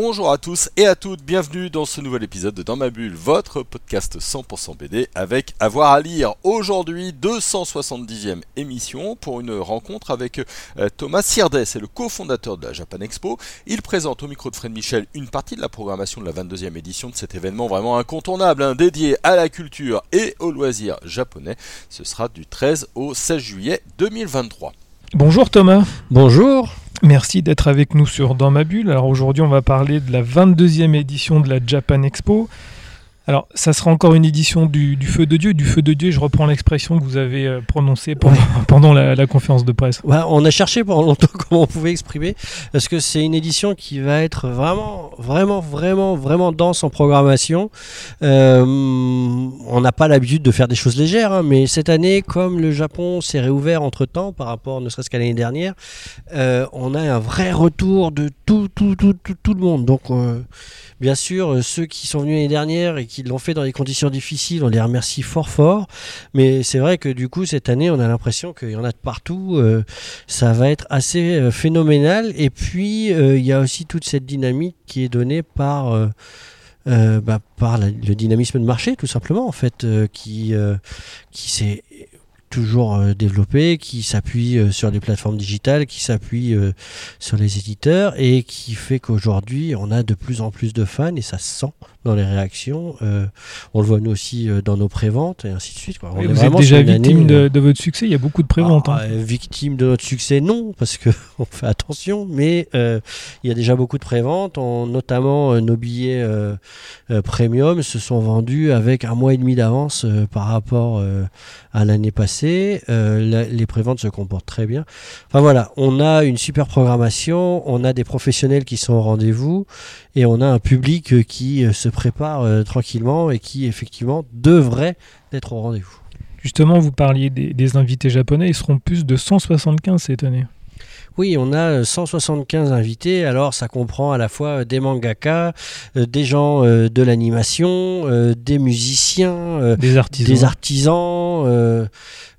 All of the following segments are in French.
Bonjour à tous et à toutes, bienvenue dans ce nouvel épisode de Dans ma bulle, votre podcast 100% BD avec avoir à lire. Aujourd'hui, 270e émission pour une rencontre avec euh, Thomas Sirdet, c'est le cofondateur de la Japan Expo. Il présente au micro de Fred Michel une partie de la programmation de la 22e édition de cet événement vraiment incontournable, hein, dédié à la culture et aux loisirs japonais. Ce sera du 13 au 16 juillet 2023. Bonjour Thomas. Bonjour. Merci d'être avec nous sur Dans ma bulle. Alors aujourd'hui, on va parler de la 22e édition de la Japan Expo. Alors, ça sera encore une édition du, Feu de Dieu. Du Feu de Dieu, je reprends l'expression que vous avez euh, prononcée pendant, la, conférence de presse. on a cherché pendant longtemps comment on pouvait exprimer, parce que c'est une édition qui va être vraiment, vraiment, vraiment, vraiment dense en programmation. Euh, on n'a pas l'habitude de faire des choses légères, hein, mais cette année, comme le Japon s'est réouvert entre-temps par rapport ne serait-ce qu'à l'année dernière, euh, on a un vrai retour de tout, tout, tout, tout, tout le monde. Donc, bien sûr, ceux qui sont venus l'année dernière et qui l'ont fait dans des conditions difficiles. On les remercie fort fort. Mais c'est vrai que du coup, cette année, on a l'impression qu'il y en a de partout. Euh, ça va être assez euh, phénoménal. Et puis, euh, il y a aussi toute cette dynamique qui est donnée par... Bah, par le dynamisme de marché tout simplement en fait qui, qui s'est toujours euh, développé, qui s'appuie euh, sur les plateformes digitales, qui s'appuie euh, sur les éditeurs et qui fait qu'aujourd'hui on a de plus en plus de fans et ça se sent dans les réactions. on le voit nous aussi dans nos préventes et ainsi de suite. Quoi. vous êtes déjà victime de, votre succès, il y a beaucoup de préventes. Hein. Ah, victime de notre succès, non, parce qu'on fait attention, mais il y a déjà beaucoup de préventes, notamment nos billets premium se sont vendus avec un mois et demi d'avance par rapport à l'année passée euh, les préventes se comportent très bien. Enfin voilà, on a une super programmation, on a des professionnels qui sont au rendez-vous et on a un public euh, qui euh, se prépare tranquillement et qui effectivement devrait être au rendez-vous. Justement, vous parliez des, des invités japonais, ils seront plus de 175 cette année. Oui, on a 175 invités. Alors, ça comprend à la fois des mangaka, des gens de l'animation, des musiciens, des artisans, des artisans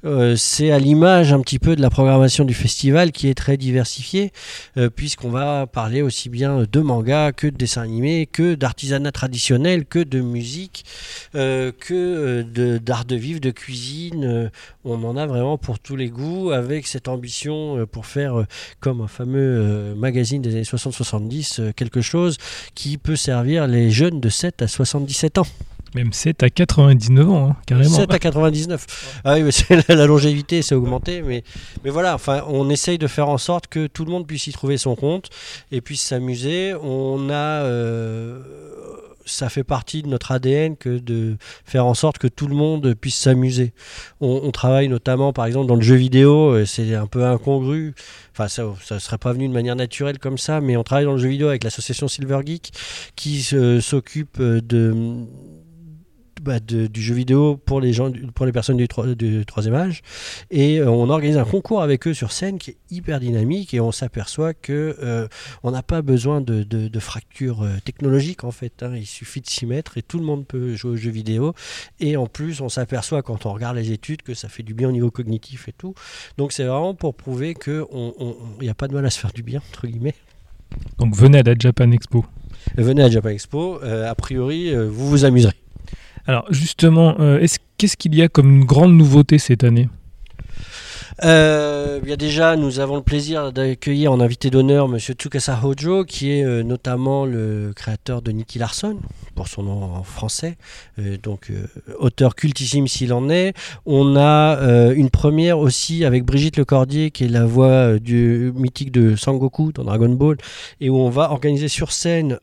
euh, c'est à l'image un petit peu de la programmation du festival qui est très diversifiée, euh, puisqu'on va parler aussi bien de manga que de dessin animé, que d'artisanat traditionnel, que de musique, euh, que d'art de, vivre, de cuisine. on en a vraiment pour tous les goûts, avec cette ambition pour faire, comme un fameux magazine des années 60-70, quelque chose qui peut servir les jeunes de 7 à 77 ans. Même 7 à 99 ans, hein, carrément. 7 à 99. Ah oui, mais la, longévité, c'est augmenté. Mais, mais voilà, enfin, on essaye de faire en sorte que tout le monde puisse y trouver son compte et puisse s'amuser. On a. Euh, ça fait partie de notre ADN que de faire en sorte que tout le monde puisse s'amuser. On, travaille notamment, par exemple, dans le jeu vidéo, c'est un peu incongru, enfin ça ne serait pas venu de manière naturelle comme ça, mais on travaille dans le jeu vidéo avec l'association Silver Geek qui s'occupe de bah, du jeu vidéo pour les, gens, pour les personnes du, du troisième âge. Et euh, on organise un concours avec eux sur scène qui est hyper dynamique et on s'aperçoit que euh, on n'a pas besoin de, de, fractures euh, technologiques en fait. Hein. Il suffit de s'y mettre et tout le monde peut jouer aux jeux vidéo. Et en plus, on s'aperçoit quand on regarde les études que ça fait du bien au niveau cognitif et tout. Donc c'est vraiment pour prouver qu'il n'y a pas de mal à se faire du bien, entre guillemets. Donc venez à la Japan Expo. Venez à la Japan Expo. a priori, vous vous amuserez. Alors justement, euh, qu'est-ce qu'il y a comme une grande nouveauté cette année? Euh, déjà, nous avons le plaisir d'accueillir en invité d'honneur M. Tsukasa Hojo, qui est euh, notamment le créateur de Nicky Larson, pour son nom en français, euh, donc euh, auteur cultissime s'il en est. On a une première aussi avec Brigitte Lecordier, qui est la voix du mythique de Sangoku dans Dragon Ball, et où on va organiser sur scène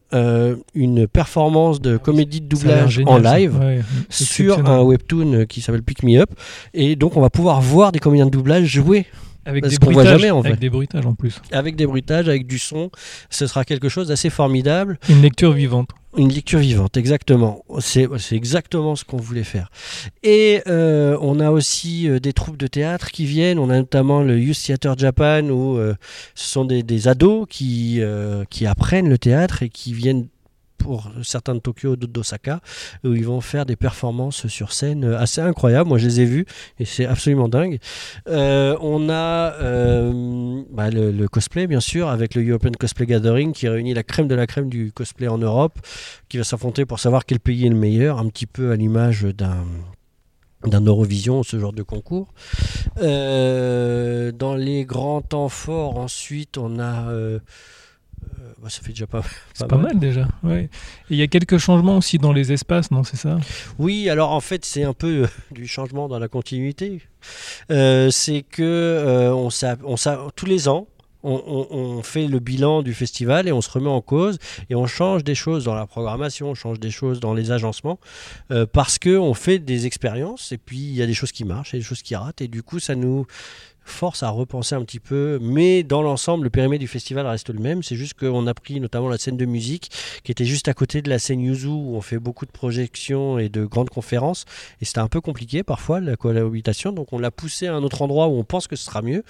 une performance de comédie de doublage en live sur un webtoon qui s'appelle Pick Me Up. Et donc, on va pouvoir voir des comédiens de doublage jouer avec des, bruitages, jamais, en fait. avec des bruitages en plus. Avec des bruitages, avec du son, ce sera quelque chose d'assez formidable. Une lecture vivante. Une lecture vivante, exactement. C'est exactement ce qu'on voulait faire. Et euh, on a aussi euh, des troupes de théâtre qui viennent. On a notamment le Youth Theater Japan où euh, ce sont des, des ados qui, qui apprennent le théâtre et qui viennent pour certains de Tokyo, d'autres d'Osaka, où ils vont faire des performances sur scène euh, assez incroyables. Moi, je les ai vus et c'est absolument dingue. Euh, on a euh, bah, le, cosplay, bien sûr, avec le European Cosplay Gathering qui réunit la crème de la crème du cosplay en Europe, qui va s'affronter pour savoir quel pays est le meilleur, un petit peu à l'image d'un d'un Eurovision, ce genre de concours. Dans les grands temps forts, ensuite, on a... euh, bah, ça fait déjà pas, C'est pas mal déjà. Ouais. Et il y a quelques changements aussi dans les espaces, non C'est ça? Oui, alors en fait, c'est un peu euh, du changement dans la continuité. Euh, c'est que euh, on on tous les ans, on, on- on fait le bilan du festival et on se remet en cause et on change des choses dans la programmation, on change des choses dans les agencements euh, parce que on fait des expériences et puis il y a des choses qui marchent et des choses qui ratent et du coup ça nous force à repenser un petit peu, mais dans l'ensemble, le périmètre du festival reste le même. C'est juste qu'on a pris notamment la scène de musique qui était juste à côté de la scène Yuzu où on fait beaucoup de projections et de grandes conférences. Et c'était un peu compliqué parfois la cohabitation, donc on l'a poussé à un autre endroit où on pense que ce sera mieux.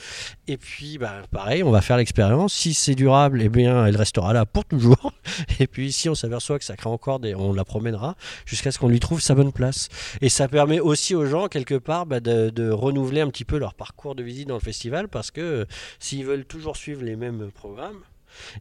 Et puis, bah, pareil, on va faire l'expérience. Si c'est durable, eh bien, elle restera là pour toujours. Et puis, si on s'aperçoit que ça crée encore des, on la promènera jusqu'à ce qu'on lui trouve sa bonne place. Et ça permet aussi aux gens quelque part bah, de, de renouveler un petit peu leur parcours de visite dans le festival parce que euh, s'ils veulent toujours suivre les mêmes programmes.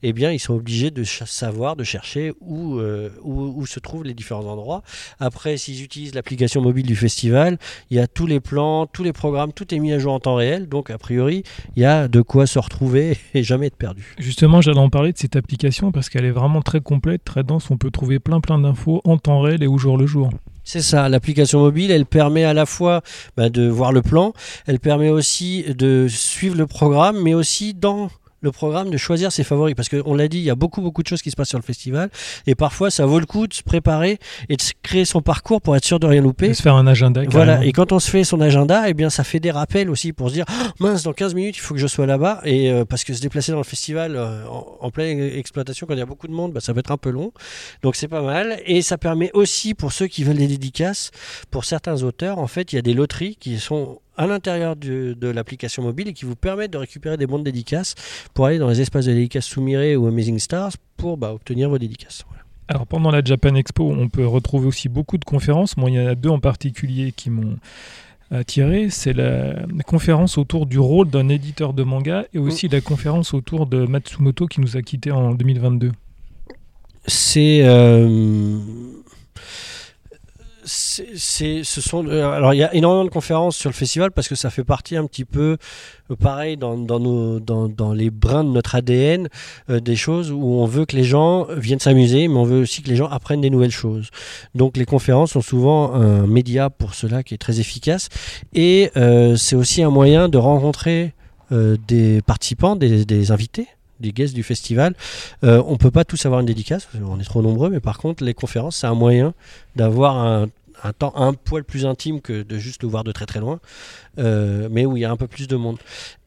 Eh bien, ils sont obligés de savoir, de chercher où, euh, où, où se trouvent les différents endroits. Après, s'ils utilisent l'application mobile du festival, il y a tous les plans, tous les programmes, tout est mis à jour en temps réel. Donc, a priori, il y a de quoi se retrouver et jamais être perdu. Justement, j'allais en parler de cette application parce qu'elle est vraiment très complète, très dense. On peut trouver plein plein d'infos en temps réel et au jour le jour. C'est ça, l'application mobile, elle permet à la fois bah, de voir le plan, elle permet aussi de suivre le programme, mais aussi dans le programme de choisir ses favoris. Parce qu'on l'a dit, il y a beaucoup, beaucoup de choses qui se passent sur le festival. Et parfois, ça vaut le coup de se préparer et de se créer son parcours pour être sûr de rien louper. Et se faire un agenda. Voilà, carrément. et quand on se fait son agenda, eh bien ça fait des rappels aussi pour se dire Ah, mince, dans 15 minutes, il faut que je sois là-bas. Et euh, parce que se déplacer dans le festival euh, en, en pleine exploitation, quand il y a beaucoup de monde, bah, ça va être un peu long. Donc c'est pas mal. Et ça permet aussi pour ceux qui veulent des dédicaces, pour certains auteurs, en fait, il y a des loteries qui sont à l'intérieur de l'application mobile et qui vous permettent de récupérer des bons de dédicaces pour aller dans les espaces de dédicaces Soumiré ou Amazing Stars pour bah, obtenir vos dédicaces. Voilà. Alors pendant la Japan Expo, on peut retrouver aussi beaucoup de conférences. Moi, il y en a deux en particulier qui m'ont attiré. C'est la, la conférence autour du rôle d'un éditeur de manga et aussi la conférence autour de Matsumoto qui nous a quittés en 2022. c'est euh, c'est ce sont euh, alors il y a énormément de conférences sur le festival parce que ça fait partie un petit peu euh, pareil dans, dans nos dans, dans les brins de notre ADN euh, des choses où on veut que les gens viennent s'amuser mais on veut aussi que les gens apprennent des nouvelles choses. Donc les conférences sont souvent un média pour cela qui est très efficace et euh, c'est aussi un moyen de rencontrer euh, des participants des, des invités des guests du festival euh, on peut pas tous avoir une dédicace, qu'on est trop nombreux, mais par contre, les conférences, c'est un moyen d'avoir un, un temps un poil plus intime que de juste le voir de très très loin, euh, mais où il y a un peu plus de monde.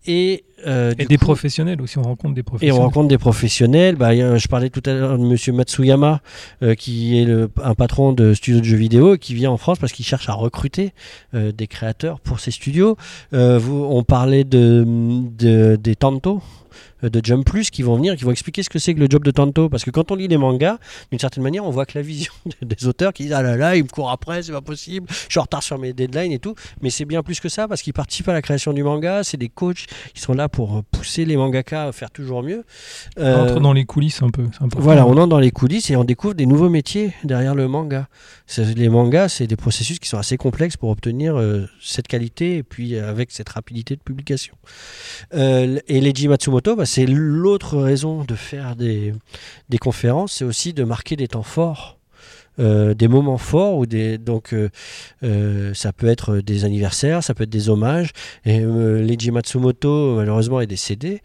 Et, euh, Et des coup- professionnels aussi, on rencontre des et professionnels. on rencontre des professionnels. Bah, je parlais tout à l'heure de Monsieur Matsuyama, euh, qui est le- un patron de studios de jeux vidéo et qui vient en France parce qu'il cherche à recruter euh, des créateurs pour ses studios. Vous, on parlait de, de- des Tanto de Jump Plus qui vont venir, qui vont expliquer ce que c'est que le job de Tanto. Parce que quand on lit les mangas, d'une certaine manière, on voit que la vision des auteurs qui disent Ah là là, il me court après, c'est pas possible, je suis en retard sur mes deadlines et tout. Mais c'est bien plus que ça parce qu'ils participent à la création du manga, c'est des coachs qui sont là pour pousser les mangaka à faire toujours mieux. On Euh, entre dans les coulisses un peu. voilà, on entre dans les coulisses et on découvre des nouveaux métiers derrière le manga. Les mangas, c'est des processus qui sont assez complexes pour obtenir euh, cette qualité et puis euh, avec cette rapidité de publication. Euh, et Leiji Matsumoto, bah, c'est l'autre raison de faire des, des conférences, c'est aussi de marquer des temps forts. Euh, des moments forts ou des donc euh, euh, ça peut être des anniversaires ça peut être des hommages et Leiji Matsumoto malheureusement est décédé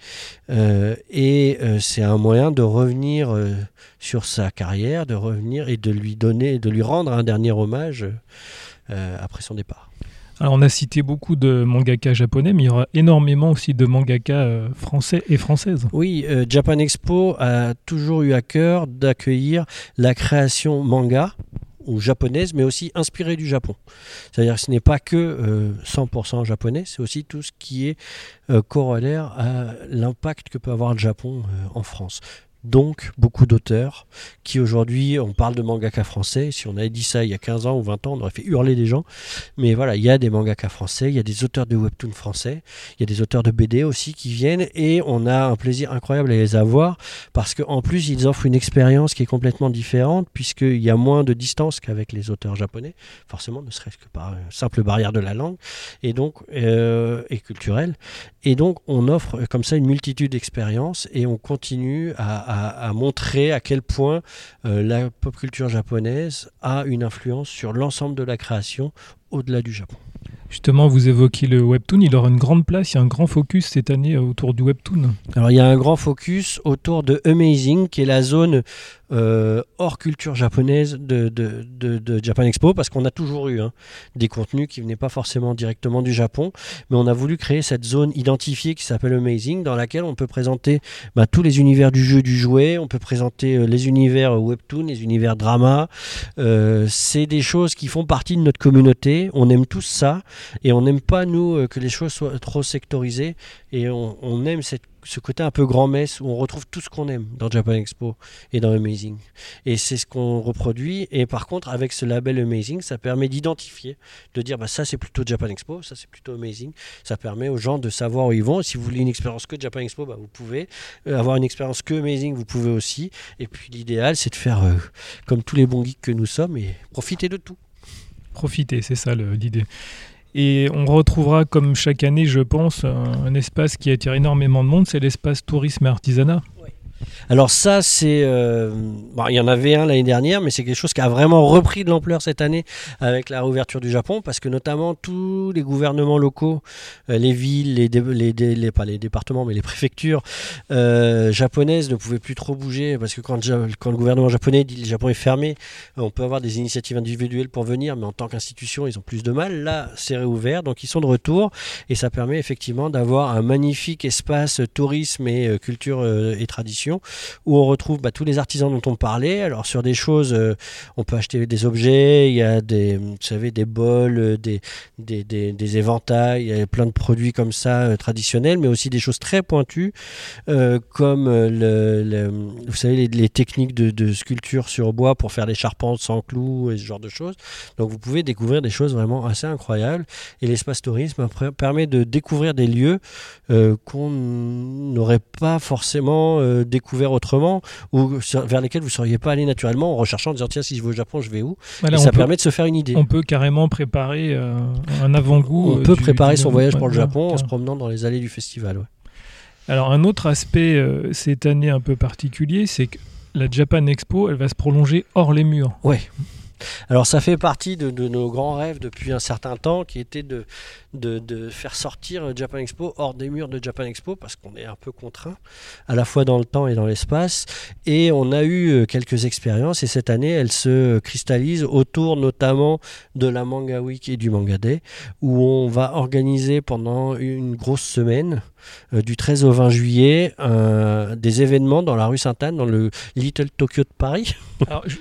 et c'est un moyen de revenir sur sa carrière, de revenir et de lui donner, de lui rendre un dernier hommage après son départ. Alors on a cité beaucoup de mangaka japonais, mais il y aura énormément aussi de mangaka euh, français et françaises. Oui, euh, Japan Expo a toujours eu à cœur d'accueillir la création manga ou japonaise, mais aussi inspirée du Japon. C'est-à-dire que ce n'est pas que euh, 100% japonais, c'est aussi tout ce qui est euh, corollaire à l'impact que peut avoir le Japon euh, en France. Donc, beaucoup d'auteurs qui aujourd'hui, on parle de mangaka français. Si on avait dit ça il y a 15 ans ou 20 ans, on aurait fait hurler des gens. Mais voilà, il y a des mangaka français, il y a des auteurs de webtoon français, il y a des auteurs de BD aussi qui viennent et on a un plaisir incroyable à les avoir parce qu'en plus, ils offrent une expérience qui est complètement différente puisqu'il y a moins de distance qu'avec les auteurs japonais, forcément, ne serait-ce que par une simple barrière de la langue et donc euh, et culturelle. Et donc, on offre comme ça une multitude d'expériences et on continue à, à montrer à quel point euh, la pop culture japonaise a une influence sur l'ensemble de la création au-delà du Japon. Justement, vous évoquez le webtoon, il aura une grande place, il y a un grand focus cette année euh, autour du webtoon. Alors, il y a un grand focus autour de Amazing, qui est la zone euh, hors culture japonaise de, de, de, Japan Expo, parce qu'on a toujours eu hein, des contenus qui venaient pas forcément directement du Japon, mais on a voulu créer cette zone identifiée qui s'appelle Amazing, dans laquelle on peut présenter bah, tous les univers du jeu, du jouet, on peut présenter euh, les univers webtoon, les univers drama. Euh, c'est des choses qui font partie de notre communauté. On aime tous ça, et on n'aime pas nous que les choses soient trop sectorisées, et on, on aime cette ce côté un peu grand-messe où on retrouve tout ce qu'on aime dans Japan Expo et dans Amazing. Et c'est ce qu'on reproduit. Et par contre, avec ce label Amazing, ça permet d'identifier, de dire bah, ça c'est plutôt Japan Expo, ça c'est plutôt Amazing. Ça permet aux gens de savoir où ils vont. Si vous voulez une expérience que Japan Expo, bah, vous pouvez. Euh, avoir une expérience que Amazing, vous pouvez aussi. Et puis l'idéal, c'est de faire euh, comme tous les bons geeks que nous sommes et profiter de tout. Profiter, c'est ça l'idée. Et on retrouvera, comme chaque année, je pense, un, espace qui attire énormément de monde, c'est l'espace tourisme et artisanat. Alors ça, c'est... euh, bon, il y en avait un l'année dernière, mais c'est quelque chose qui a vraiment repris de l'ampleur cette année avec la réouverture du Japon, parce que notamment tous les gouvernements locaux, euh, les villes, les, pas les départements, mais les préfectures euh, japonaises ne pouvaient plus trop bouger, parce que quand, le gouvernement japonais dit le Japon est fermé, on peut avoir des initiatives individuelles pour venir, mais en tant qu'institution, ils ont plus de mal. Là, c'est réouvert, donc ils sont de retour, et ça permet effectivement d'avoir un magnifique espace tourisme et culture et tradition où on retrouve bah, tous les artisans dont on parlait. Alors sur des choses, euh, on peut acheter des objets, il y a des, vous savez, des bols, euh, des, des, des, des éventails, il y a plein de produits comme ça euh, traditionnels, mais aussi des choses très pointues comme le, vous savez les, techniques de, de sculpture sur bois pour faire des charpentes sans clous et ce genre de choses. Donc vous pouvez découvrir des choses vraiment assez incroyables. Et l'espace tourisme permet de découvrir des lieux qu'on n'aurait pas forcément euh, découvert autrement ou sur- vers lesquels vous ne seriez pas allé naturellement en recherchant en disant tiens si je vais au Japon je vais où? Voilà, et on, ça peut, permet de se faire une idée. on peut carrément préparer euh, un avant-goût. On euh, peut du- préparer du- son voyage ouais, pour le Japon en se promenant dans les allées du festival. ouais. Alors un autre aspect euh, cette année un peu particulier, c'est que la Japan Expo, elle va se prolonger hors les murs. Alors ça fait partie de, de nos grands rêves depuis un certain temps qui était de, de, faire sortir Japan Expo hors des murs de Japan Expo parce qu'on est un peu contraint à la fois dans le temps et dans l'espace et on a eu euh, quelques expériences et cette année elle se cristallise autour notamment de la Manga Week et du Manga Day où on va organiser pendant une grosse semaine euh, du 13 au 20 juillet euh, des événements dans la rue Sainte-Anne dans le Little Tokyo de Paris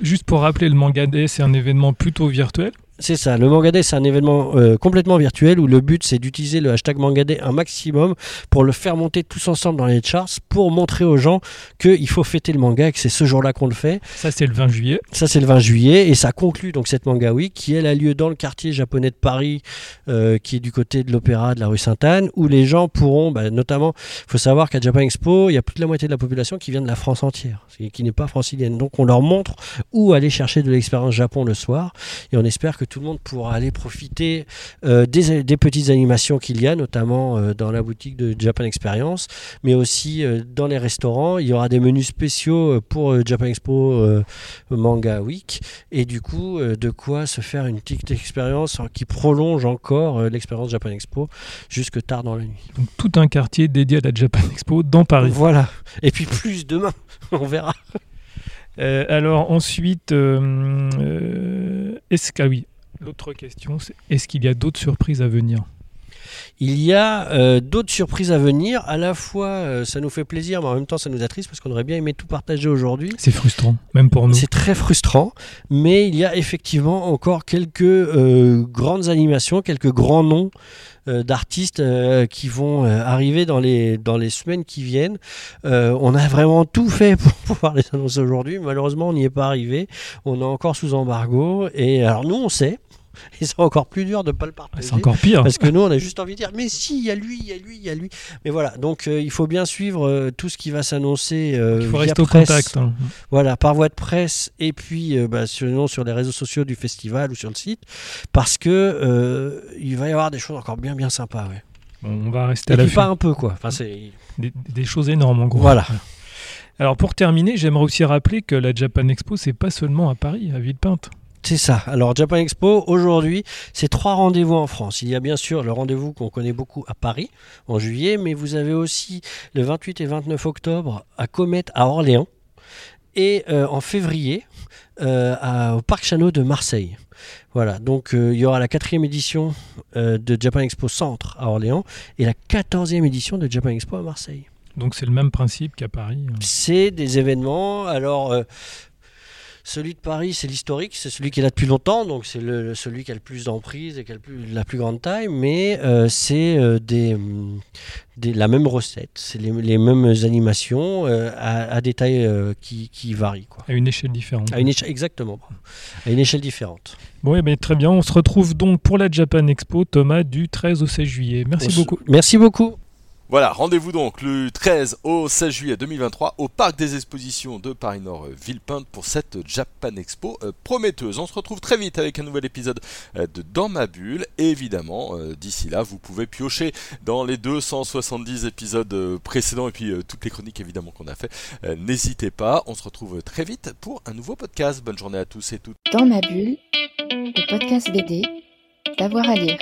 juste pour rappeler, le Manga Day, c'est un événement plutôt virtuel. C'est ça, le Manga Day, c'est un événement euh, complètement virtuel où le but c'est d'utiliser le hashtag Manga Day un maximum pour le faire monter tous ensemble dans les charts pour montrer aux gens qu'il faut fêter le manga et que c'est ce jour-là qu'on le fait. Ça, c'est le 20 juillet. Ça c'est le 20 juillet et ça conclut donc cette Manga Week qui elle a lieu dans le quartier japonais de Paris euh, qui est du côté de l'Opéra de la rue Sainte-Anne où les gens pourront, bah, notamment, il faut savoir qu'à Japan Expo, il y a plus de la moitié de la population qui vient de la France entière, qui n'est pas francilienne. Donc on leur montre où aller chercher de l'expérience Japon le soir et on espère que tout le monde pourra aller profiter euh, des, des petites animations qu'il y a, notamment euh, dans la boutique de Japan Experience, mais aussi euh, dans les restaurants. Il y aura des menus spéciaux pour Japan Expo Manga Week et du coup de quoi se faire une petite expérience qui prolonge encore l'expérience Japan Expo jusque tard dans la nuit. Donc tout un quartier dédié à la Japan Expo dans Paris. Voilà. Et puis plus demain, on verra. Euh, alors ensuite, euh, euh, est-ce que ah oui, L'autre question, c'est est-ce qu'il y a d'autres surprises à venir Il y a euh, d'autres surprises à venir. À la fois, euh, ça nous fait plaisir, mais en même temps, ça nous attriste parce qu'on aurait bien aimé tout partager aujourd'hui. C'est frustrant, même pour nous. C'est très frustrant, mais il y a effectivement encore quelques euh, grandes animations, quelques grands noms d'artistes qui vont arriver dans les, dans les semaines qui viennent. On a vraiment tout fait pour pouvoir les annoncer aujourd'hui. Malheureusement, on n'y est pas arrivé. On est encore sous embargo. Et alors, nous, on sait. Et c'est encore plus dur de ne pas le partager. C'est encore pire. Parce que nous, on a juste envie de dire, mais si, il y a lui, il y a lui, il y a lui. Mais voilà, donc euh, il faut bien suivre euh, tout ce qui va s'annoncer euh, Il faut via rester au presse. contact. hein. Voilà, par voie de presse et puis bah, sinon sur les réseaux sociaux du festival ou sur le site, parce que il va y avoir des choses encore bien bien sympas. Ouais. On va rester Et à la pas un peu quoi. Enfin, c'est des, des choses énormes en gros. Voilà. Alors pour terminer, j'aimerais aussi rappeler que la Japan Expo, c'est pas seulement à Paris, à Villepinte. C'est ça. Alors Japan Expo, aujourd'hui, c'est trois rendez-vous en France. Il y a bien sûr le rendez-vous qu'on connaît beaucoup à Paris en juillet, mais vous avez aussi le 28 et 29 octobre à Comet à Orléans et euh, en février euh, à- au Parc Chano de Marseille. Voilà, donc euh, il y aura la quatrième édition de Japan Expo Centre à Orléans et la quatorzième édition de Japan Expo à Marseille. Donc c'est le même principe qu'à Paris. hein. C'est des événements. Alors, celui de Paris, c'est l'historique, c'est celui qui est là depuis longtemps, donc c'est le, celui qui a le plus d'emprise et qui a le plus- la plus grande taille, mais euh, c'est euh, des, des- la même recette, c'est les, les mêmes animations euh, à, à des tailles qui, qui varient. Quoi. À une échelle différente. À une échelle, exactement, à une échelle différente. Bon, eh très bien. On se retrouve donc pour la Japan Expo, Thomas, du 13 au 16 juillet. Merci On beaucoup. Merci beaucoup. Voilà, rendez-vous donc le 13 au 16 juillet 2023 au Parc des Expositions de Paris-Nord Villepinte pour cette Japan Expo euh, prometteuse. On se retrouve très vite avec un nouvel épisode euh, de Dans ma bulle. Évidemment, euh, d'ici là, vous pouvez piocher dans les 270 épisodes précédents et puis toutes les chroniques évidemment qu'on a fait. N'hésitez pas, on se retrouve très vite pour un nouveau podcast. Bonne journée à tous et toutes. Dans ma bulle, le podcast BD, d'avoir à lire.